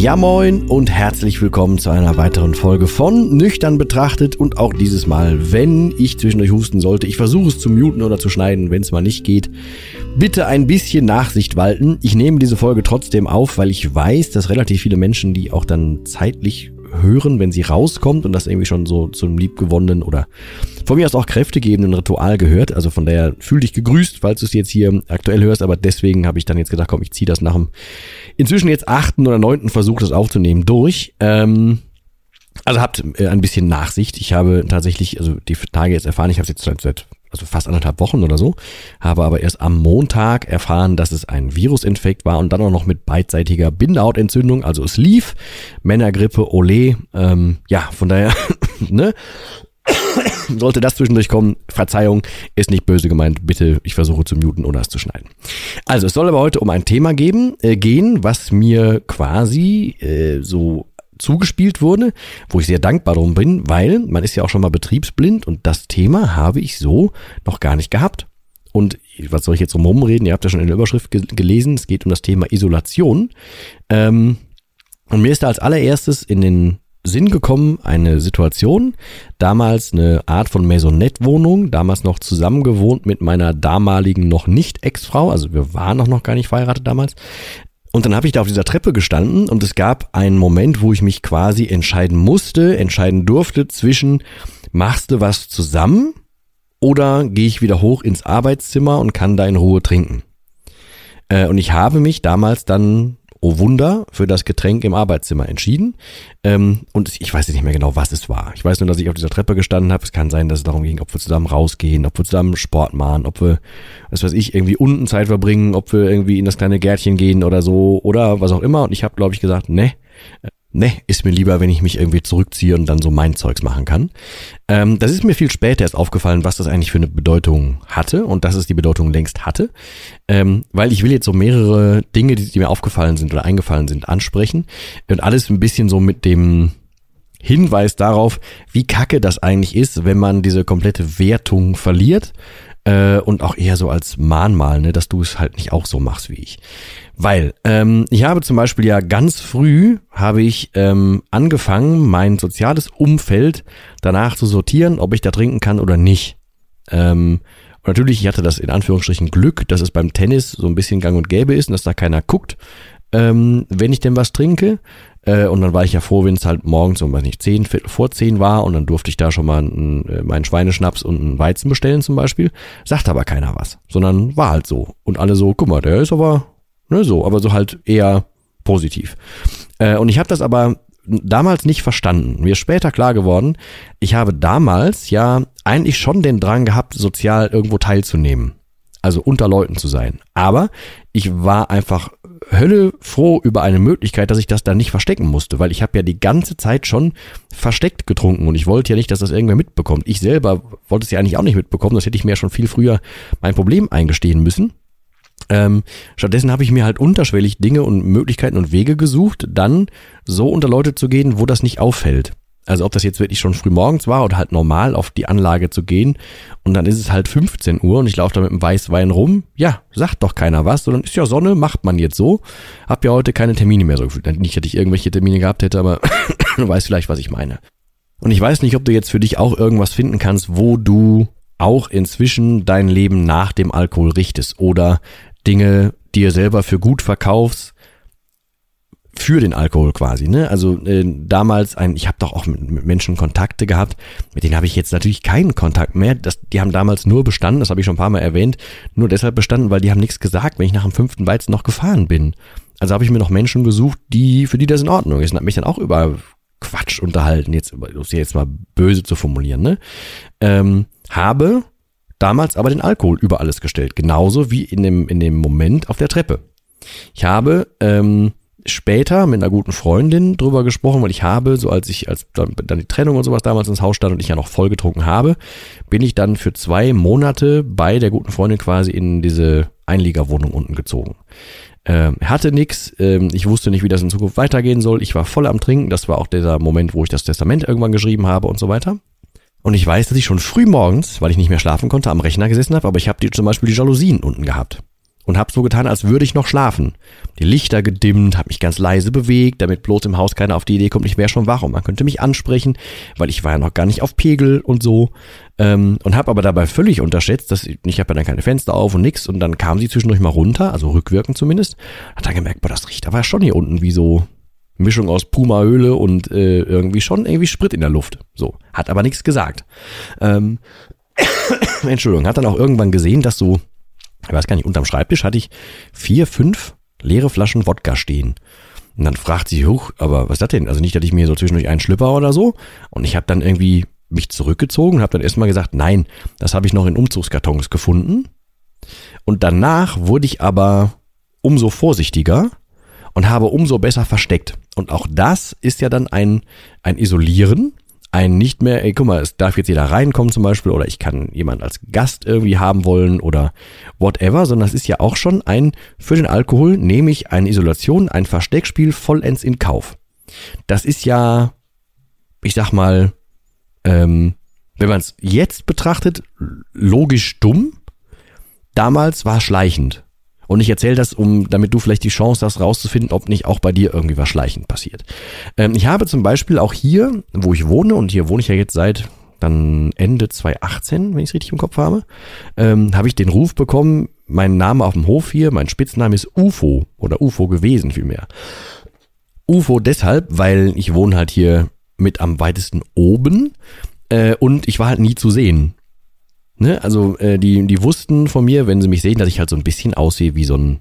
Ja moin und herzlich willkommen zu einer weiteren Folge von Nüchtern betrachtet und auch dieses Mal, wenn ich zwischendurch husten sollte, ich versuche es zu muten oder zu schneiden, wenn es mal nicht geht. Bitte ein bisschen Nachsicht walten. Ich nehme diese Folge trotzdem auf, weil ich weiß, dass relativ viele Menschen, die auch dann zeitlich hören, wenn sie rauskommt und das irgendwie schon so zum liebgewonnenen oder von mir aus auch kräftegebenden Ritual gehört. Also von daher fühl dich gegrüßt, falls du es jetzt hier aktuell hörst. Aber deswegen habe ich dann jetzt gedacht, komm, ich ziehe das nach dem inzwischen jetzt achten oder neunten Versuch, das aufzunehmen, durch. Ähm, also habt äh, ein bisschen Nachsicht. Ich habe tatsächlich, also die Tage jetzt erfahren, ich habe es jetzt seit, seit also fast anderthalb Wochen oder so, habe aber erst am Montag erfahren, dass es ein Virusinfekt war und dann auch noch mit beidseitiger Bindehautentzündung, also es lief, Männergrippe, Ole, ähm, ja, von daher, ne, sollte das zwischendurch kommen, Verzeihung, ist nicht böse gemeint, bitte, ich versuche zu muten oder es zu schneiden. Also, es soll aber heute um ein Thema geben, äh, gehen, was mir quasi äh, so zugespielt wurde, wo ich sehr dankbar drum bin, weil man ist ja auch schon mal betriebsblind und das Thema habe ich so noch gar nicht gehabt. Und was soll ich jetzt rum reden? Ihr habt ja schon in der Überschrift ge gelesen, es geht um das Thema Isolation. Ähm, und mir ist da als allererstes in den Sinn gekommen, eine Situation, damals eine Art von Maisonette-Wohnung, damals noch zusammengewohnt mit meiner damaligen noch nicht Ex-Frau, also wir waren noch, noch gar nicht verheiratet damals, und dann habe ich da auf dieser Treppe gestanden und es gab einen Moment, wo ich mich quasi entscheiden musste, entscheiden durfte zwischen machst du was zusammen oder gehe ich wieder hoch ins Arbeitszimmer und kann da in Ruhe trinken. Äh, und ich habe mich damals dann oh Wunder, für das Getränk im Arbeitszimmer entschieden. Ähm, und ich weiß nicht mehr genau, was es war. Ich weiß nur, dass ich auf dieser Treppe gestanden habe. Es kann sein, dass es darum ging, ob wir zusammen rausgehen, ob wir zusammen Sport machen, ob wir, was weiß ich, irgendwie unten Zeit verbringen, ob wir irgendwie in das kleine Gärtchen gehen oder so oder was auch immer. Und ich habe, glaube ich, gesagt, ne, ne, ist mir lieber, wenn ich mich irgendwie zurückziehe und dann so mein Zeugs machen kann. Ähm, das ist mir viel später erst aufgefallen, was das eigentlich für eine Bedeutung hatte und dass es die Bedeutung längst hatte. Ähm, weil ich will jetzt so mehrere Dinge, die, die mir aufgefallen sind oder eingefallen sind, ansprechen und alles ein bisschen so mit dem Hinweis darauf, wie kacke das eigentlich ist, wenn man diese komplette Wertung verliert äh, und auch eher so als Mahnmal, ne, dass du es halt nicht auch so machst wie ich. Weil ähm, ich habe zum Beispiel ja ganz früh habe ich ähm, angefangen, mein soziales Umfeld danach zu sortieren, ob ich da trinken kann oder nicht. Ähm, und natürlich, ich hatte das in Anführungsstrichen Glück, dass es beim Tennis so ein bisschen gang und gäbe ist und dass da keiner guckt, ähm, wenn ich denn was trinke. Äh, und dann war ich ja froh, wenn es halt morgens um, weiß nicht, zehn, Viertel vor zehn war und dann durfte ich da schon mal einen, äh, meinen Schweineschnaps und einen Weizen bestellen zum Beispiel. Sagt aber keiner was, sondern war halt so. Und alle so, guck mal, der ist aber Ne, so, aber so halt eher positiv. Äh, und ich habe das aber damals nicht verstanden. Mir ist später klar geworden, ich habe damals ja eigentlich schon den Drang gehabt, sozial irgendwo teilzunehmen. Also unter Leuten zu sein. Aber ich war einfach Hölle froh über eine Möglichkeit, dass ich das da nicht verstecken musste, weil ich habe ja die ganze Zeit schon versteckt getrunken und ich wollte ja nicht, dass das irgendwer mitbekommt. Ich selber wollte es ja eigentlich auch nicht mitbekommen, das hätte ich mir ja schon viel früher mein Problem eingestehen müssen. Ähm, stattdessen habe ich mir halt unterschwellig Dinge und Möglichkeiten und Wege gesucht, dann so unter Leute zu gehen, wo das nicht auffällt. Also ob das jetzt wirklich schon früh morgens war oder halt normal auf die Anlage zu gehen und dann ist es halt 15 Uhr und ich laufe da mit einem Weißwein rum. Ja, sagt doch keiner was, sondern ist ja Sonne, macht man jetzt so. Hab ja heute keine Termine mehr so gefühlt. Nicht, dass ich irgendwelche Termine gehabt hätte, aber du weißt vielleicht, was ich meine. Und ich weiß nicht, ob du jetzt für dich auch irgendwas finden kannst, wo du auch inzwischen dein Leben nach dem Alkohol richtest oder Dinge dir selber für gut verkaufst, für den Alkohol quasi. Ne? Also äh, damals ein, ich habe doch auch mit, mit, Menschen Kontakte gehabt, mit denen habe ich jetzt natürlich keinen Kontakt mehr. Das, die haben damals nur bestanden, das habe ich schon ein paar Mal erwähnt, nur deshalb bestanden, weil die haben nichts gesagt, wenn ich nach dem fünften Weizen noch gefahren bin. Also habe ich mir noch Menschen gesucht, die für die das in Ordnung ist und habe mich dann auch über Quatsch unterhalten, jetzt um jetzt mal böse zu formulieren. Ne? Ähm, habe damals aber den Alkohol über alles gestellt, genauso wie in dem in dem Moment auf der Treppe. Ich habe ähm, später mit einer guten Freundin drüber gesprochen, weil ich habe, so als ich, als dann, die Trennung und sowas damals ins Haus stand und ich ja noch voll getrunken habe, bin ich dann für zwei Monate bei der guten Freundin quasi in diese Einliegerwohnung unten gezogen. Ähm, hatte nix, ähm, ich wusste nicht, wie das in Zukunft weitergehen soll. Ich war voll am Trinken, das war auch dieser Moment, wo ich das Testament irgendwann geschrieben habe und so weiter. Und ich weiß, dass ich schon früh morgens, weil ich nicht mehr schlafen konnte, am Rechner gesessen habe, aber ich habe zum Beispiel die Jalousien unten gehabt und habe so getan, als würde ich noch schlafen. Die Lichter gedimmt, habe mich ganz leise bewegt, damit bloß im Haus keiner auf die Idee kommt, ich wäre schon wach und man könnte mich ansprechen, weil ich war ja noch gar nicht auf Pegel und so. Ähm, und habe aber dabei völlig unterschätzt, dass ich, ich habe ja dann keine Fenster auf und nix und dann kam sie zwischendurch mal runter, also rückwirkend zumindest, hat dann gemerkt, boah, das riecht aber schon hier unten wie so Mischung aus Puma-Höhle und äh, irgendwie schon irgendwie Sprit in der Luft. So, hat aber nichts gesagt. Ähm, Entschuldigung, hat dann auch irgendwann gesehen, dass so ich weiß gar nicht, unterm Schreibtisch hatte ich vier, fünf leere Flaschen Wodka stehen. Und dann fragt sie, huch, aber was ist das denn? Also nicht, dass ich mir so zwischendurch einen Schlüpper oder so. Und ich habe dann irgendwie mich zurückgezogen und habe dann erstmal gesagt, nein, das habe ich noch in Umzugskartons gefunden. Und danach wurde ich aber umso vorsichtiger und habe umso besser versteckt. Und auch das ist ja dann ein, ein Isolieren ein nicht mehr, ey, guck mal, es darf jetzt jeder reinkommen zum Beispiel oder ich kann jemand als Gast irgendwie haben wollen oder whatever, sondern es ist ja auch schon ein, für den Alkohol nehme ich eine Isolation, ein Versteckspiel vollends in Kauf. Das ist ja, ich sag mal, ähm, wenn man es jetzt betrachtet, logisch dumm. Damals war schleichend. Und ich erzähle das, um, damit du vielleicht die Chance hast, rauszufinden, ob nicht auch bei dir irgendwie was schleichend passiert. Ähm, ich habe zum Beispiel auch hier, wo ich wohne, und hier wohne ich ja jetzt seit dann Ende 2018, wenn ich es richtig im Kopf habe, ähm, habe ich den Ruf bekommen, mein Name auf dem Hof hier, mein Spitzname ist UFO oder UFO gewesen vielmehr. UFO deshalb, weil ich wohne halt hier mit am weitesten oben äh, und ich war halt nie zu sehen. Ne? Also äh, die, die wussten von mir, wenn sie mich sehen, dass ich halt so ein bisschen aussehe wie so ein,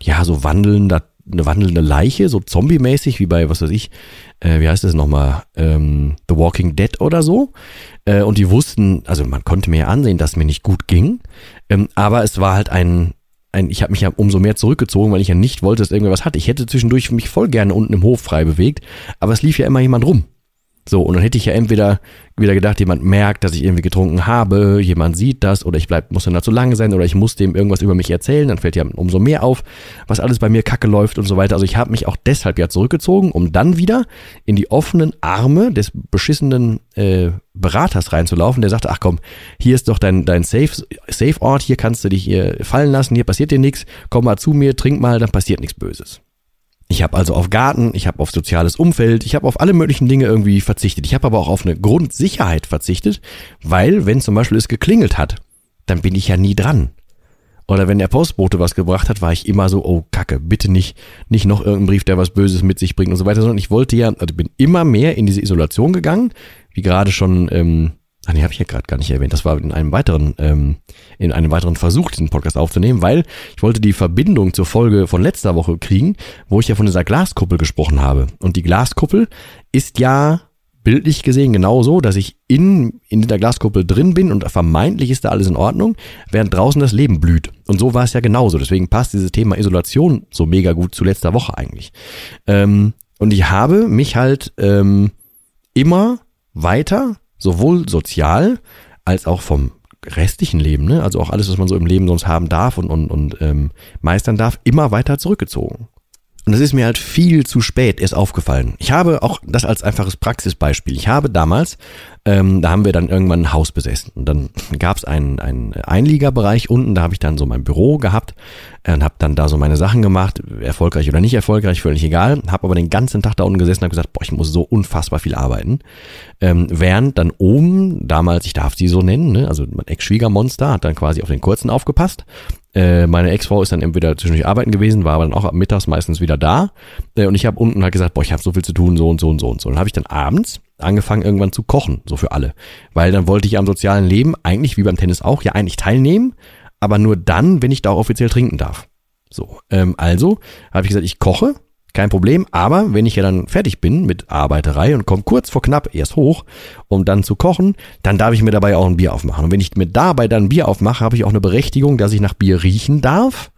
ja, so wandelnder, eine wandelnde Leiche, so zombie-mäßig, wie bei, was weiß ich, äh, wie heißt das nochmal, ähm, The Walking Dead oder so. Äh, und die wussten, also man konnte mir ja ansehen, dass es mir nicht gut ging. Ähm, aber es war halt ein, ein, ich habe mich ja umso mehr zurückgezogen, weil ich ja nicht wollte, dass irgendwas hat. Ich hätte zwischendurch mich voll gerne unten im Hof frei bewegt, aber es lief ja immer jemand rum. So, und dann hätte ich ja entweder wieder gedacht, jemand merkt, dass ich irgendwie getrunken habe, jemand sieht das oder ich bleib, muss dann da zu lange sein oder ich muss dem irgendwas über mich erzählen, dann fällt ja umso mehr auf, was alles bei mir kacke läuft und so weiter. Also ich habe mich auch deshalb ja zurückgezogen, um dann wieder in die offenen Arme des beschissenen äh, Beraters reinzulaufen, der sagte, ach komm, hier ist doch dein, dein Safe, Safe hier kannst du dich hier fallen lassen, hier passiert dir nichts, komm mal zu mir, trink mal, dann passiert nichts Böses. Ich habe also auf Garten, ich habe auf soziales Umfeld, ich habe auf alle möglichen Dinge irgendwie verzichtet. Ich habe aber auch auf eine Grundsicherheit verzichtet, weil wenn zum Beispiel es geklingelt hat, dann bin ich ja nie dran. Oder wenn der Postbote was gebracht hat, war ich immer so, oh Kacke, bitte nicht, nicht noch irgendein Brief, der was Böses mit sich bringt und so weiter, sondern ich wollte ja, also bin immer mehr in diese Isolation gegangen, wie gerade schon ähm, Ach nee, habe ich ja gerade gar nicht erwähnt. Das war in einem weiteren, ähm, in einem weiteren Versuch, diesen Podcast aufzunehmen, weil ich wollte die Verbindung zur Folge von letzter Woche kriegen, wo ich ja von dieser Glaskuppel gesprochen habe. Und die Glaskuppel ist ja bildlich gesehen genauso, dass ich in, in der Glaskuppel drin bin und vermeintlich ist da alles in Ordnung, während draußen das Leben blüht. Und so war es ja genauso. Deswegen passt dieses Thema Isolation so mega gut zu letzter Woche eigentlich. Ähm, und ich habe mich halt ähm, immer weiter sowohl sozial als auch vom restlichen Leben, ne? also auch alles, was man so im Leben sonst haben darf und, und, und ähm, meistern darf, immer weiter zurückgezogen. Und das ist mir halt viel zu spät erst aufgefallen. Ich habe auch das als einfaches Praxisbeispiel. Ich habe damals, ähm, da haben wir dann irgendwann ein Haus besessen. Und dann gab es einen, einen Einliegerbereich unten, da habe ich dann so mein Büro gehabt äh, und habe dann da so meine Sachen gemacht, erfolgreich oder nicht erfolgreich, völlig egal. Habe aber den ganzen Tag da unten gesessen und gesagt, boah, ich muss so unfassbar viel arbeiten. Ähm, während dann oben, damals, ich darf sie so nennen, ne, also mein Ex-Schwiegermonster hat dann quasi auf den Kurzen aufgepasst meine Ex-Frau ist dann entweder zwischendurch arbeiten gewesen, war aber dann auch ab mittags meistens wieder da. Äh, und ich habe unten halt gesagt, boah, ich habe so viel zu tun, so und so und so und so. Und habe ich dann abends angefangen irgendwann zu kochen, so für alle. Weil dann wollte ich am sozialen Leben eigentlich wie beim Tennis auch ja eigentlich teilnehmen, aber nur dann, wenn ich da auch offiziell trinken darf. So, ähm, also habe ich gesagt, ich koche, kein Problem, aber wenn ich ja dann fertig bin mit Arbeiterei und komme kurz vor knapp erst hoch, um dann zu kochen, dann darf ich mir dabei auch ein Bier aufmachen. Und wenn ich mir dabei dann ein Bier aufmache, habe ich auch eine Berechtigung, dass ich nach Bier riechen darf.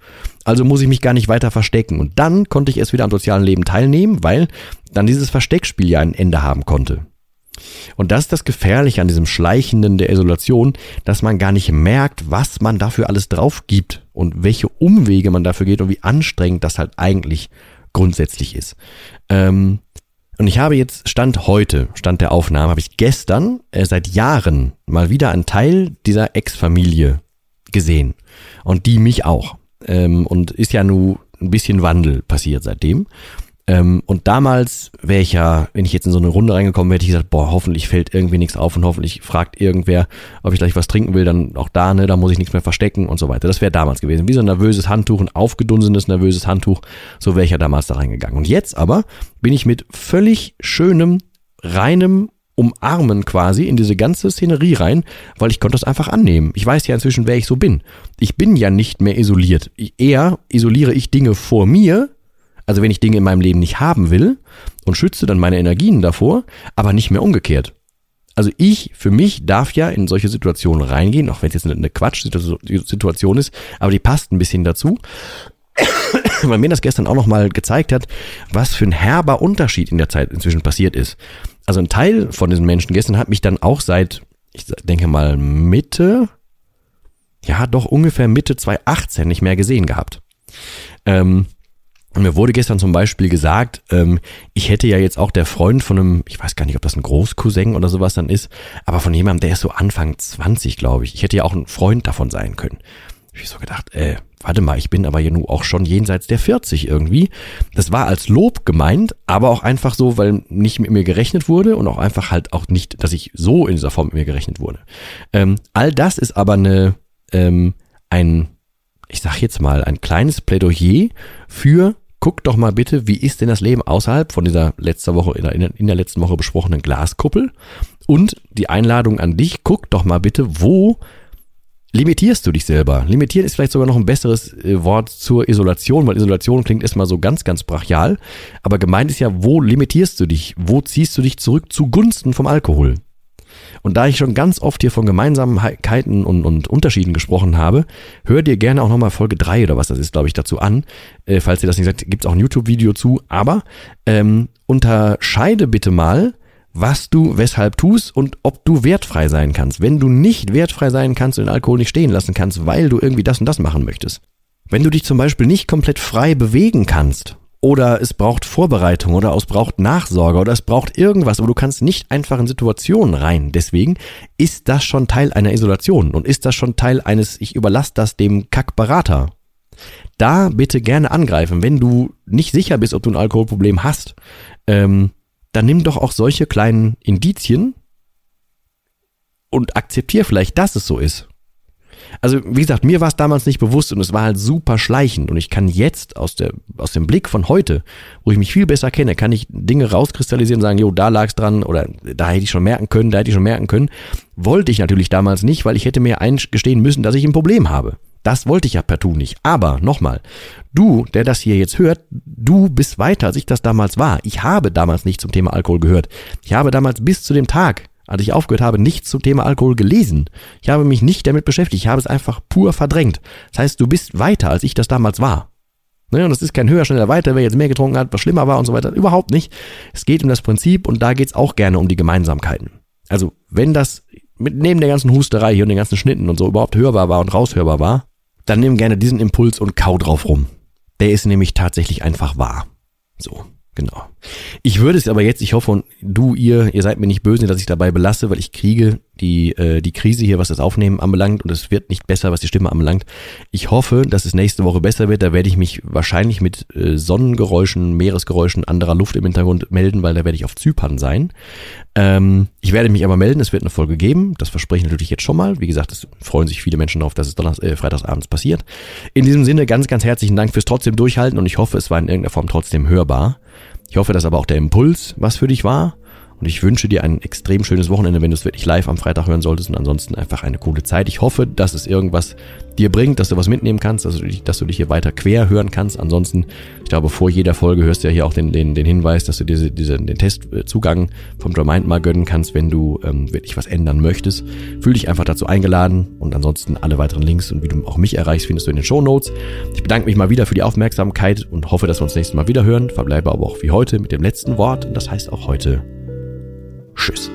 Also muss ich mich gar nicht weiter verstecken. Und dann konnte ich erst wieder am sozialen Leben teilnehmen, weil dann dieses Versteckspiel ja ein Ende haben konnte. Und das ist das Gefährliche an diesem Schleichenden der Isolation, dass man gar nicht merkt, was man dafür alles drauf gibt und welche Umwege man dafür geht und wie anstrengend das halt eigentlich grundsätzlich ist. Ähm, und ich habe jetzt Stand heute, Stand der Aufnahme, habe ich gestern äh, seit Jahren mal wieder einen Teil dieser Ex-Familie gesehen. Und die mich auch. Ähm, und ist ja nun ein bisschen Wandel passiert seitdem. Ähm, und damals wäre ich ja, wenn ich jetzt in so eine Runde reingekommen wäre, hätte ich gesagt, boah, hoffentlich fällt irgendwie nichts auf und hoffentlich fragt irgendwer, ob ich gleich was trinken will, dann auch da, ne, da muss ich nichts mehr verstecken und so weiter. Das wäre damals gewesen. Wie so ein nervöses Handtuch, ein aufgedunsenes nervöses Handtuch, so wäre ich ja damals da reingegangen. Und jetzt aber bin ich mit völlig schönem, reinem Umarmen quasi in diese ganze Szenerie rein, weil ich konnte das einfach annehmen. Ich weiß ja inzwischen, wer ich so bin. Ich bin ja nicht mehr isoliert. Eher isoliere ich Dinge vor mir, also wenn ich Dinge in meinem Leben nicht haben will und schütze dann meine Energien davor, aber nicht mehr umgekehrt. Also ich für mich darf ja in solche Situationen reingehen, auch wenn es jetzt eine Quatsch-Situation ist, aber die passt ein bisschen dazu, weil mir das gestern auch nochmal gezeigt hat, was für ein herber Unterschied in der Zeit inzwischen passiert ist. Also ein Teil von diesen Menschen gestern hat mich dann auch seit, ich denke mal Mitte, ja doch ungefähr Mitte 2018 nicht mehr gesehen gehabt. Ähm, mir wurde gestern zum Beispiel gesagt, ähm, ich hätte ja jetzt auch der Freund von einem, ich weiß gar nicht, ob das ein Großcousin oder sowas dann ist, aber von jemandem, der ist so Anfang 20, glaube ich. Ich hätte ja auch ein Freund davon sein können. Ich so gedacht, äh, warte mal, ich bin aber ja nun auch schon jenseits der 40 irgendwie. Das war als Lob gemeint, aber auch einfach so, weil nicht mit mir gerechnet wurde und auch einfach halt auch nicht, dass ich so in dieser Form mit mir gerechnet wurde. Ähm, all das ist aber eine, ähm, ein, ich sag jetzt mal, ein kleines Plädoyer für guck doch mal bitte, wie ist denn das Leben außerhalb von dieser letzter Woche, in der, in der letzten Woche besprochenen Glaskuppel? Und die Einladung an dich, guck doch mal bitte, wo limitierst du dich selber? Limitieren ist vielleicht sogar noch ein besseres äh, Wort zur Isolation, weil Isolation klingt erstmal so ganz, ganz brachial. Aber gemeint ist ja, wo limitierst du dich? Wo ziehst du dich zurück zugunsten vom Alkohol? Und da ich schon ganz oft hier von Gemeinsamkeiten und, und Unterschieden gesprochen habe, hör dir gerne auch nochmal Folge 3 oder was das ist, glaube ich, dazu an. Äh, falls ihr das nicht sagt, gibt es auch ein YouTube-Video zu. Aber ähm, unterscheide bitte mal, was du weshalb tust und ob du wertfrei sein kannst. Wenn du nicht wertfrei sein kannst und den Alkohol nicht stehen lassen kannst, weil du irgendwie das und das machen möchtest. Wenn du dich zum Beispiel nicht komplett frei bewegen kannst, oder es braucht Vorbereitung oder es braucht Nachsorge oder es braucht irgendwas, aber du kannst nicht einfach in Situationen rein. Deswegen ist das schon Teil einer Isolation und ist das schon Teil eines, ich überlasse das dem Kackberater. Da bitte gerne angreifen, wenn du nicht sicher bist, ob du ein Alkoholproblem hast. Ähm, dann nimm doch auch solche kleinen Indizien und akzeptier vielleicht, dass es so ist. Also, wie gesagt, mir war es damals nicht bewusst und es war halt super schleichend. Und ich kann jetzt aus, der, aus dem Blick von heute, wo ich mich viel besser kenne, kann ich Dinge rauskristallisieren und sagen, jo, da lag es dran oder da hätte ich schon merken können, da hätte ich schon merken können. Wollte ich natürlich damals nicht, weil ich hätte mir eingestehen müssen, dass ich ein Problem habe. Das wollte ich ja partout nicht. Aber nochmal, du, der das hier jetzt hört, du bist weiter, als ich das damals war. Ich habe damals nicht zum Thema Alkohol gehört. Ich habe damals bis zu dem Tag, als ich aufgehört habe, nichts zum Thema Alkohol gelesen. Ich habe mich nicht damit beschäftigt. Ich habe es einfach pur verdrängt. Das heißt, du bist weiter, als ich das damals war. Ne, und das ist kein höher, schneller, weiter, wer jetzt mehr getrunken hat, was schlimmer war und so weiter. Überhaupt nicht. Es geht um das Prinzip und da geht es auch gerne um die Gemeinsamkeiten. Also, wenn das mit, neben der ganzen Husterei hier und den ganzen Schnitten und so überhaupt hörbar war und raushörbar war, dann nimm gerne diesen Impuls und kau drauf rum. Der ist nämlich tatsächlich einfach wahr. So. Genau. Ich würde es aber jetzt, ich hoffe, und du, ihr, ihr seid mir nicht böse, dass ich dabei belasse, weil ich kriege die, äh, die Krise hier, was das Aufnehmen anbelangt und es wird nicht besser, was die Stimme anbelangt. Ich hoffe, dass es nächste Woche besser wird. Da werde ich mich wahrscheinlich mit äh, Sonnengeräuschen, Meeresgeräuschen, anderer Luft im Hintergrund melden, weil da werde ich auf Zypern sein. Ähm, ich werde mich aber melden, es wird eine Folge geben. Das verspreche ich natürlich jetzt schon mal. Wie gesagt, es freuen sich viele Menschen darauf, dass es Donnerstag, äh, freitagsabends passiert. In diesem Sinne ganz, ganz herzlichen Dank fürs trotzdem durchhalten und ich hoffe, es war in irgendeiner Form trotzdem hörbar. Ich hoffe, dass aber auch der Impuls was für dich war. Und ich wünsche dir ein extrem schönes Wochenende, wenn du es wirklich live am Freitag hören solltest. Und ansonsten einfach eine coole Zeit. Ich hoffe, dass es irgendwas dir bringt, dass du was mitnehmen kannst, dass du, dich, dass du dich hier weiter quer hören kannst. Ansonsten, ich glaube, vor jeder Folge hörst du ja hier auch den, den, den Hinweis, dass du dir diese, den Testzugang vom Mind mal gönnen kannst, wenn du ähm, wirklich was ändern möchtest. Fühl dich einfach dazu eingeladen und ansonsten alle weiteren Links und wie du auch mich erreichst, findest du in den Show Notes. Ich bedanke mich mal wieder für die Aufmerksamkeit und hoffe, dass wir uns nächstes Mal wieder hören. Verbleibe aber auch wie heute mit dem letzten Wort und das heißt auch heute Tschüss.